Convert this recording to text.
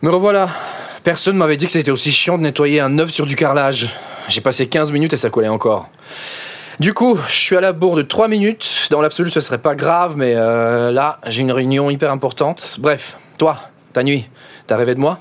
Me revoilà. Personne m'avait dit que c'était aussi chiant de nettoyer un œuf sur du carrelage. J'ai passé 15 minutes et ça collait encore. Du coup, je suis à la bourre de 3 minutes. Dans l'absolu, ce serait pas grave, mais euh, là, j'ai une réunion hyper importante. Bref, toi, ta nuit, t'as rêvé de moi?